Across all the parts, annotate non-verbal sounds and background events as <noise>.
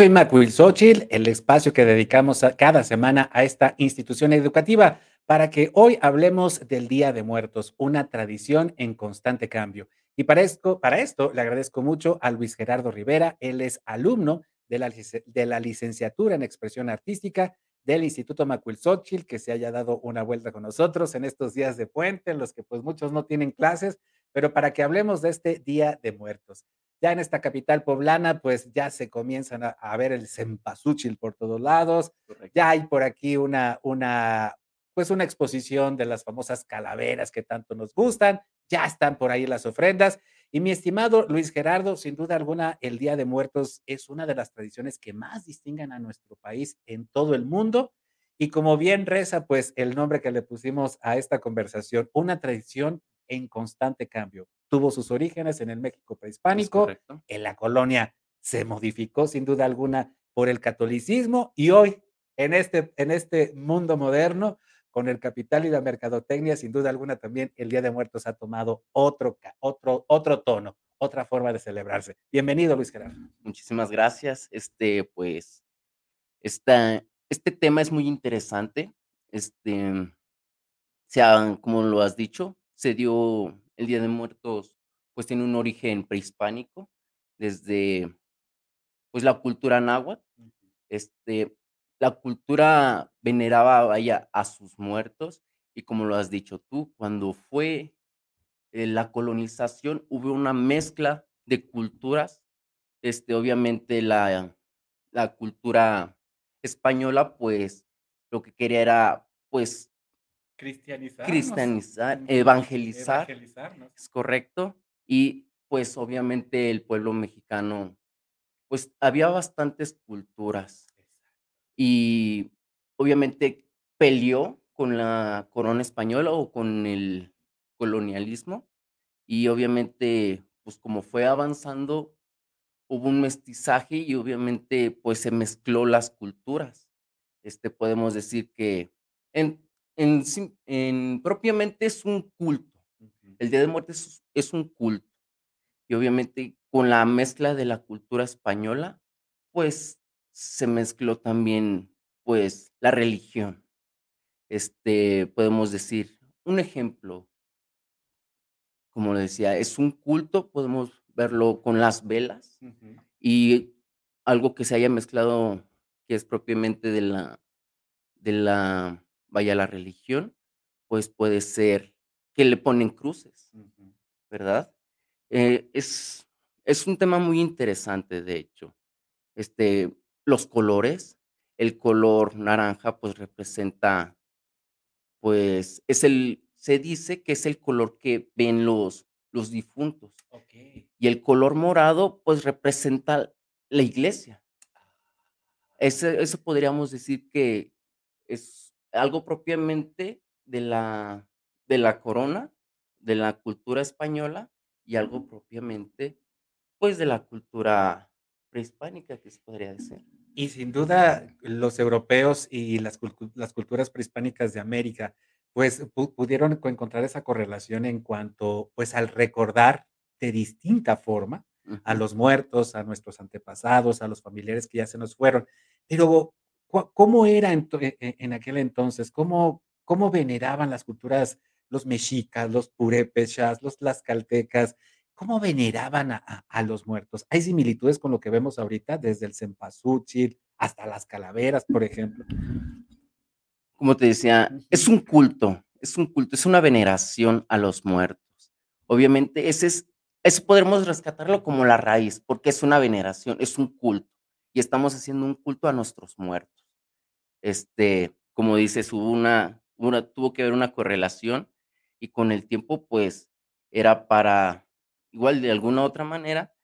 soy Macuil Xochitl, el espacio que dedicamos a cada semana a esta institución educativa para que hoy hablemos del Día de Muertos, una tradición en constante cambio. Y para esto, para esto le agradezco mucho a Luis Gerardo Rivera, él es alumno de la, de la licenciatura en expresión artística del Instituto Macuil Xochitl, que se haya dado una vuelta con nosotros en estos días de puente, en los que pues muchos no tienen clases, pero para que hablemos de este Día de Muertos. Ya en esta capital poblana, pues ya se comienzan a, ver el cempasúchil por todos lados. Ya hay por aquí una, una, pues una exposición de las famosas calaveras que tanto nos gustan. Ya están por ahí las ofrendas. Y mi estimado Luis Gerardo, sin duda alguna, el Día de Muertos es una de las tradiciones que más distinguen a nuestro país en todo el mundo. Y como bien reza, pues el nombre que le pusimos a esta conversación, una tradición en constante cambio. Tuvo sus orígenes en el México prehispánico, en la colonia se modificó sin duda alguna por el catolicismo y hoy en este, en este mundo moderno, con el capital y la mercadotecnia, sin duda alguna también el Día de Muertos ha tomado otro, otro, otro tono, otra forma de celebrarse. Bienvenido, Luis Gerardo. Muchísimas gracias. Este, pues, esta, este tema es muy interesante. Este, sea, como lo has dicho, se dio el Día de Muertos, pues tiene un origen prehispánico, desde pues la cultura náhuatl. Este, la cultura veneraba vaya, a sus muertos y como lo has dicho tú, cuando fue eh, la colonización hubo una mezcla de culturas. Este, obviamente la, la cultura española, pues lo que quería era pues Cristianizar. Cristianizar, evangelizar. Es correcto. Y pues obviamente el pueblo mexicano, pues había bastantes culturas. Y obviamente peleó con la corona española o con el colonialismo. Y obviamente, pues como fue avanzando, hubo un mestizaje y obviamente pues se mezcló las culturas. Este podemos decir que en en, propiamente es un culto. El Día de Muertos es, un culto. Y obviamente con la mezcla de la cultura española, pues se mezcló también pues la religión. Este, podemos decir, un ejemplo, como le decía, es un culto, podemos verlo con las velas y algo que se haya mezclado que es propiamente de la de la vaya la religión, pues puede ser que le ponen cruces, ¿verdad? Eh, es, es un tema muy interesante, de hecho. Este, los colores, el color naranja, pues representa, pues es el, se dice que es el color que ven los, los difuntos. Y el color morado, pues representa la iglesia. Ah. eso podríamos decir que es algo propiamente de la, de la corona, de la cultura española y algo propiamente, pues, de la cultura prehispánica, que se podría decir. Y sin duda, los europeos y las, las culturas prehispánicas de América, pues, pudieron encontrar esa correlación en cuanto, pues, al recordar de distinta forma a los muertos, a nuestros antepasados, a los familiares que ya se nos fueron. Pero ¿Cómo era en, aquel entonces? ¿Cómo, ¿Cómo veneraban las culturas, los mexicas, los purépechas, los tlaxcaltecas? ¿Cómo veneraban a, los muertos? ¿Hay similitudes con lo que vemos ahorita, desde el cempasúchil hasta las calaveras, por ejemplo? Como te decía, es un culto, es un culto, es una veneración a los muertos. Obviamente, ese es, eso podremos rescatarlo como la raíz, porque es una veneración, es un culto, y estamos haciendo un culto a nuestros muertos este, como dices, hubo una, una, tuvo que haber una correlación y con el tiempo, pues, era para, igual de alguna otra manera,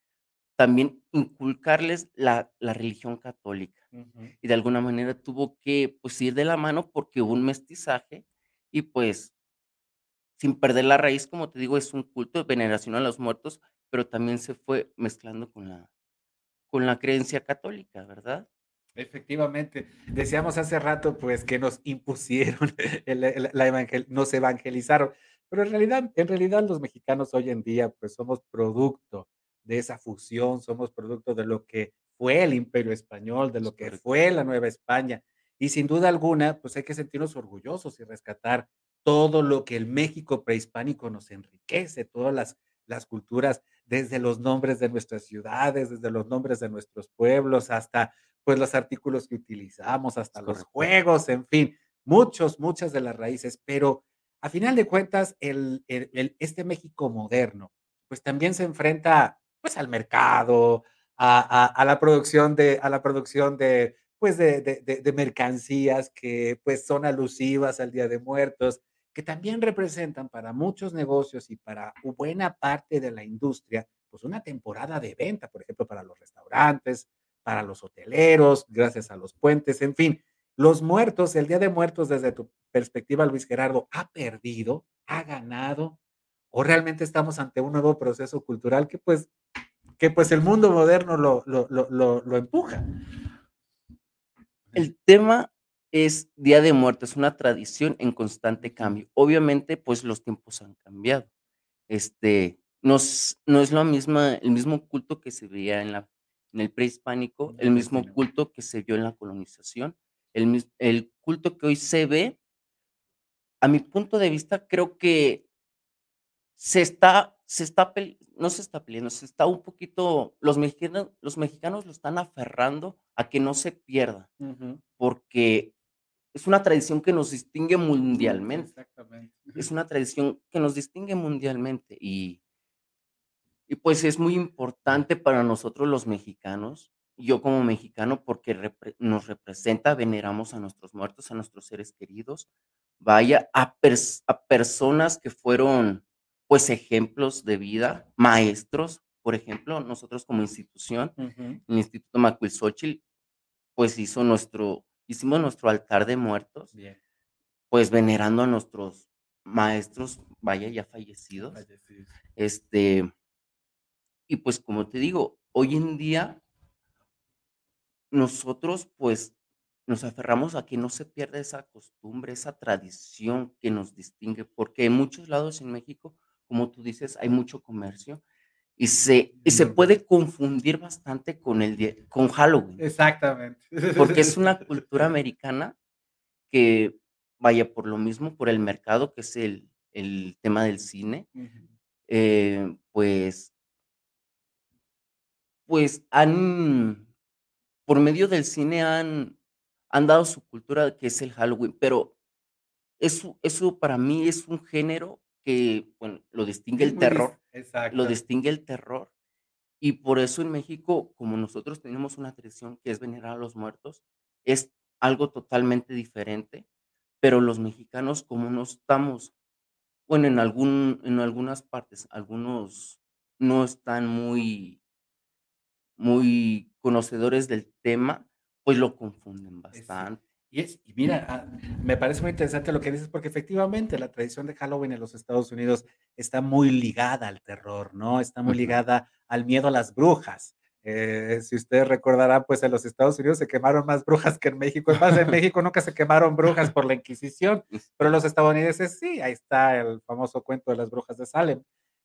también inculcarles la, la religión católica. Y de alguna manera tuvo que, pues, ir de la mano porque hubo un mestizaje y, pues, sin perder la raíz, como te digo, es un culto de veneración a los muertos, pero también se fue mezclando con la, con la creencia católica, ¿verdad? Efectivamente, decíamos hace rato pues que nos impusieron, <laughs> la evangel nos evangelizaron, pero en realidad, en realidad los mexicanos hoy en día pues somos producto de esa fusión, somos producto de lo que fue el imperio español, de lo que fue la Nueva España. Y sin duda alguna, pues hay que sentirnos orgullosos y rescatar todo lo que el México prehispánico nos enriquece, todas las, las culturas, desde los nombres de nuestras ciudades, desde los nombres de nuestros pueblos, hasta pues los artículos que utilizamos, hasta los juegos, en fin, muchos, muchas de las raíces, pero a final de cuentas, el, este México moderno, pues también se enfrenta pues al mercado, a, la producción de, a la producción de, pues de, de, mercancías que pues son alusivas al Día de Muertos, que también representan para muchos negocios y para buena parte de la industria, pues una temporada de venta, por ejemplo, para los restaurantes, para los hoteleros, gracias a los puentes, en fin. Los muertos, el Día de Muertos desde tu perspectiva, Luis Gerardo, ¿ha perdido? ¿Ha ganado? ¿O realmente estamos ante un nuevo proceso cultural que pues, que pues el mundo moderno lo, lo, lo, lo empuja? El tema es Día de Muertos, es una tradición en constante cambio. Obviamente, pues los tiempos han cambiado. Este, no es, no es lo misma, el mismo culto que se veía en la en el prehispánico, el mismo culto que se vio en la colonización, el, el culto que hoy se ve, a mi punto de vista, creo que se está, se está, no se está peleando, se está un poquito, los mexicanos, los mexicanos lo están aferrando a que no se pierda, porque es una tradición que nos distingue mundialmente. Exactamente. Es una tradición que nos distingue mundialmente y y pues es muy importante para nosotros los mexicanos, yo como mexicano, porque nos representa, veneramos a nuestros muertos, a nuestros seres queridos, vaya, a, a personas que fueron pues ejemplos de vida, maestros, por ejemplo, nosotros como institución, el Instituto Macuilxochitl, pues hizo nuestro, hicimos nuestro altar de muertos, pues venerando a nuestros maestros, vaya, ya fallecidos. fallecidos. Este, y pues como te digo, hoy en día nosotros pues nos aferramos a que no se pierda esa costumbre, esa tradición que nos distingue, porque en muchos lados en México, como tú dices, hay mucho comercio y se, y se puede confundir bastante con, el con Halloween. Exactamente. <laughs> Porque es una cultura americana que vaya por lo mismo, por el mercado, que es el, el tema del cine, eh, pues pues han, por medio del cine han, han dado su cultura que es el Halloween, pero eso, eso para mí es un género que, bueno, lo distingue el terror, lo distingue el terror, y por eso en México, como nosotros tenemos una tradición que es venerar a los muertos, es algo totalmente diferente, pero los mexicanos como no estamos, bueno, en, algún, en algunas partes, algunos no están muy muy conocedores del tema, pues lo confunden bastante. Y, es, y mira, ah, me parece muy interesante lo que dices, porque efectivamente la tradición de Halloween en los Estados Unidos está muy ligada al terror, ¿no? Está muy ligada al miedo a las brujas. Eh, si ustedes recordarán, pues en los Estados Unidos se quemaron más brujas que en México. Es más, en <laughs> México nunca se quemaron brujas por la Inquisición, pero los estadounidenses sí, ahí está el famoso cuento de las brujas de Salem.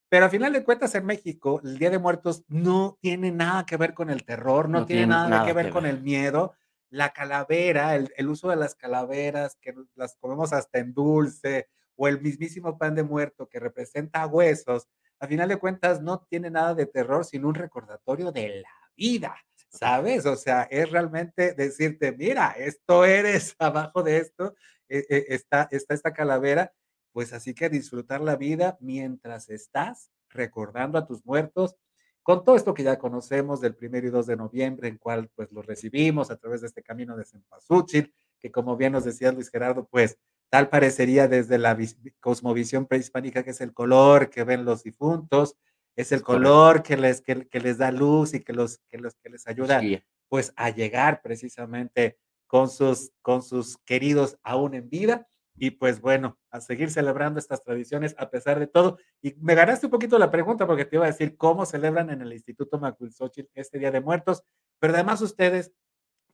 Pero a final de cuentas en México, el Día de Muertos no tiene nada que ver con el terror, no, tiene, nada, que ver con el miedo. La calavera, el, uso de las calaveras, que las comemos hasta en dulce, o el mismísimo pan de muerto que representa huesos, a final de cuentas no tiene nada de terror, sino un recordatorio de la vida, ¿sabes? O sea, es realmente decirte, mira, esto eres, <laughs> abajo de esto eh, eh, está, está esta calavera pues así que disfrutar la vida mientras estás recordando a tus muertos, con todo esto que ya conocemos del primero y 2 de noviembre, en cual pues los recibimos a través de este camino de Cempasúchil, que como bien nos decía Luis Gerardo, pues tal parecería desde la cosmovisión prehispánica que es el color que ven los difuntos, es el color que les, que, les da luz y que, los, que, los, que les ayuda pues a llegar precisamente con sus, con sus queridos aún en vida y pues bueno, a seguir celebrando estas tradiciones a pesar de todo. Y me ganaste un poquito la pregunta porque te iba a decir cómo celebran en el Instituto Macuilxochitl este Día de Muertos, pero además ustedes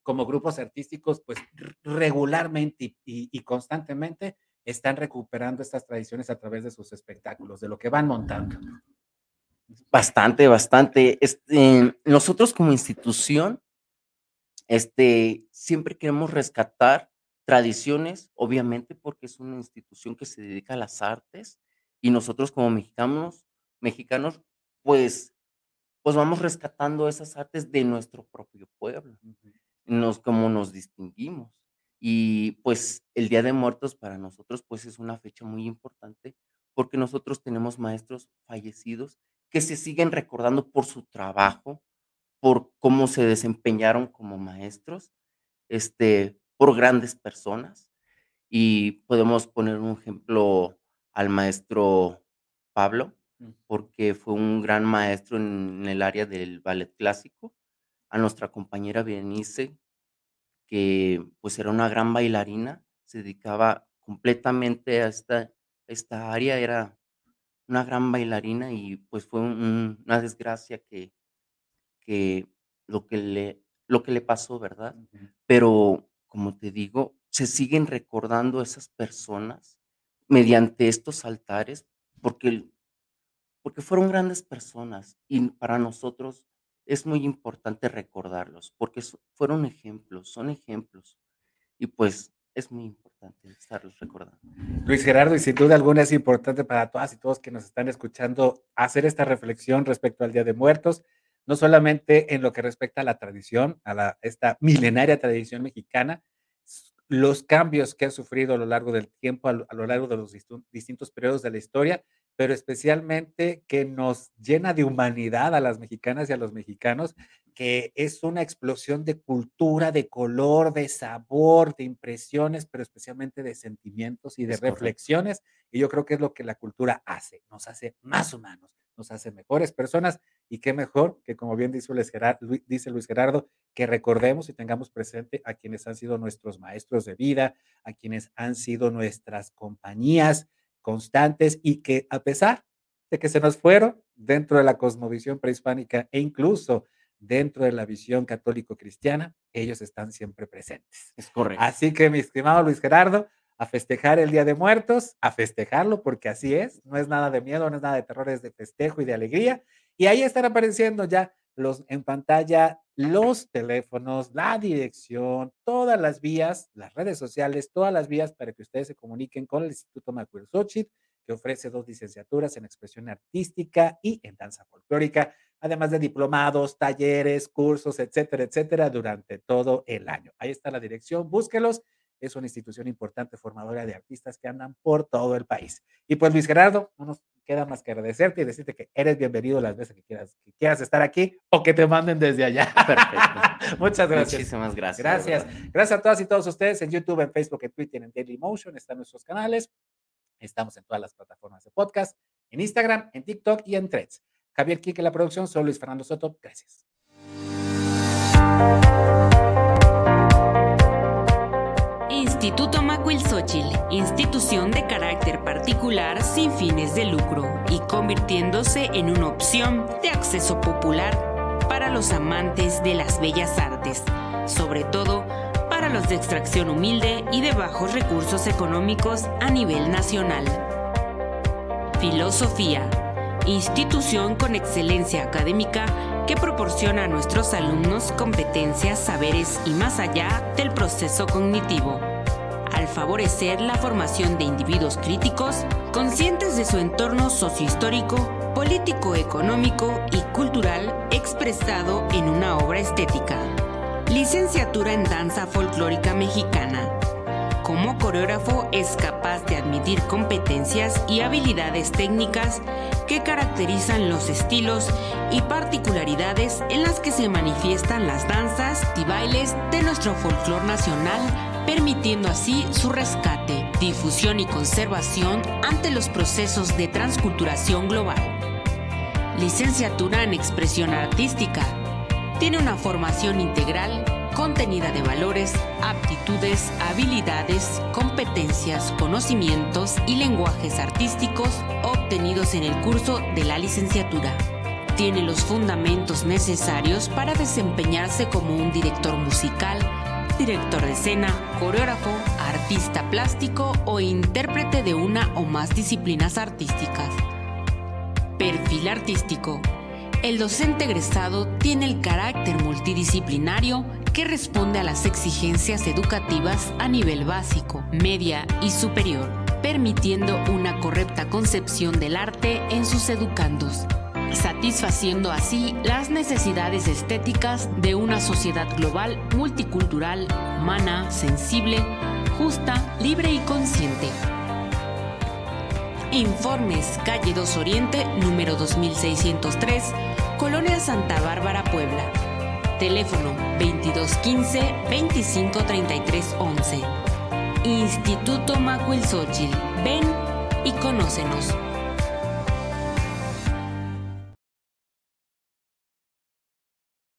como grupos artísticos, pues regularmente y, constantemente están recuperando estas tradiciones a través de sus espectáculos, de lo que van montando. Bastante, bastante. Este, nosotros como institución este, siempre queremos rescatar tradiciones, obviamente, porque es una institución que se dedica a las artes y nosotros como mexicanos, mexicanos, pues, pues vamos rescatando esas artes de nuestro propio pueblo, nos, como nos distinguimos. Y pues el Día de Muertos para nosotros pues es una fecha muy importante porque nosotros tenemos maestros fallecidos que se siguen recordando por su trabajo, por cómo se desempeñaron como maestros, este, por grandes personas. Y podemos poner un ejemplo al maestro Pablo, mm. porque fue un gran maestro en el área del ballet clásico. A nuestra compañera Berenice, que pues era una gran bailarina, se dedicaba completamente a esta, esta área, era una gran bailarina y pues fue una desgracia que, que lo que le, lo que le pasó, ¿verdad? Pero, como te digo, se siguen recordando esas personas mediante estos altares porque, porque fueron grandes personas y para nosotros es muy importante recordarlos porque fueron ejemplos, son ejemplos y pues es muy importante estarlos recordando. Luis Gerardo, y sin duda alguna es importante para todas y todos que nos están escuchando hacer esta reflexión respecto al Día de Muertos no solamente en lo que respecta a la tradición, a la, esta milenaria tradición mexicana, los cambios que ha sufrido a lo largo del tiempo, a lo, largo de los distintos periodos de la historia, pero especialmente que nos llena de humanidad a las mexicanas y a los mexicanos, que es una explosión de cultura, de color, de sabor, de impresiones, pero especialmente de sentimientos y de reflexiones. Y yo creo que es lo que la cultura hace, nos hace más humanos, nos hace mejores personas y qué mejor que, como bien dice Luis, Gerardo, dice Luis Gerardo, que recordemos y tengamos presente a quienes han sido nuestros maestros de vida, a quienes han sido nuestras compañías constantes y que a pesar de que se nos fueron dentro de la cosmovisión prehispánica e incluso dentro de la visión católico-cristiana, ellos están siempre presentes. Es correcto. Así que, mi estimado Luis Gerardo, a festejar el Día de Muertos, a festejarlo porque así es, no es nada de miedo, no es nada de terror, es de festejo y de alegría. Y ahí están apareciendo ya los, en pantalla los teléfonos, la dirección, todas las vías, las redes sociales, todas las vías para que ustedes se comuniquen con el Instituto Xochitl, que ofrece dos licenciaturas en expresión artística y en danza folclórica, además de diplomados, talleres, cursos, etcétera, etcétera, durante todo el año. Ahí está la dirección, búsquelos es una institución importante formadora de artistas que andan por todo el país. Y pues Luis Gerardo, no nos queda más que agradecerte y decirte que eres bienvenido las veces que quieras, que quieras estar aquí o que te manden desde allá. Perfecto. <laughs> Muchas gracias. Muchísimas gracias. Gracias. Gracias a todas y todos ustedes en YouTube, en Facebook, en Twitter, en Daily Motion, están nuestros canales. Estamos en todas las plataformas de podcast, en Instagram, en TikTok y en Threads. Javier Quique, la producción, soy Luis Fernando Soto. Gracias. Instituto Macuilxóchitl, institución de carácter particular sin fines de lucro y convirtiéndose en una opción de acceso popular para los amantes de las bellas artes, sobre todo para los de extracción humilde y de bajos recursos económicos a nivel nacional. Filosofía, institución con excelencia académica que proporciona a nuestros alumnos competencias, saberes y más allá del proceso cognitivo, favorecer la formación de individuos críticos, conscientes de su entorno sociohistórico, político, económico y cultural expresado en una obra estética. Licenciatura en Danza Folclórica Mexicana como coreógrafo es capaz de admitir competencias y habilidades técnicas que caracterizan los estilos y particularidades en las que se manifiestan las danzas y bailes de nuestro folclore nacional, permitiendo así su rescate, difusión y conservación ante los procesos de transculturación global. Licenciatura en expresión artística. Tiene una formación integral contenida de valores, aptitudes, habilidades, competencias, conocimientos y lenguajes artísticos obtenidos en el curso de la licenciatura. Tiene los fundamentos necesarios para desempeñarse como un director musical, director de escena, coreógrafo, artista plástico o intérprete de una o más disciplinas artísticas. Perfil artístico. El docente egresado tiene el carácter multidisciplinario que responde a las exigencias educativas a nivel básico, media y superior, permitiendo una correcta concepción del arte en sus educandos satisfaciendo así las necesidades estéticas de una sociedad global, multicultural, humana, sensible, justa, libre y consciente. Informes Calle 2 Oriente, número 2603, Colonia Santa Bárbara, Puebla. Teléfono 2215-253311. Instituto Macuilxochitl. Ven y conócenos.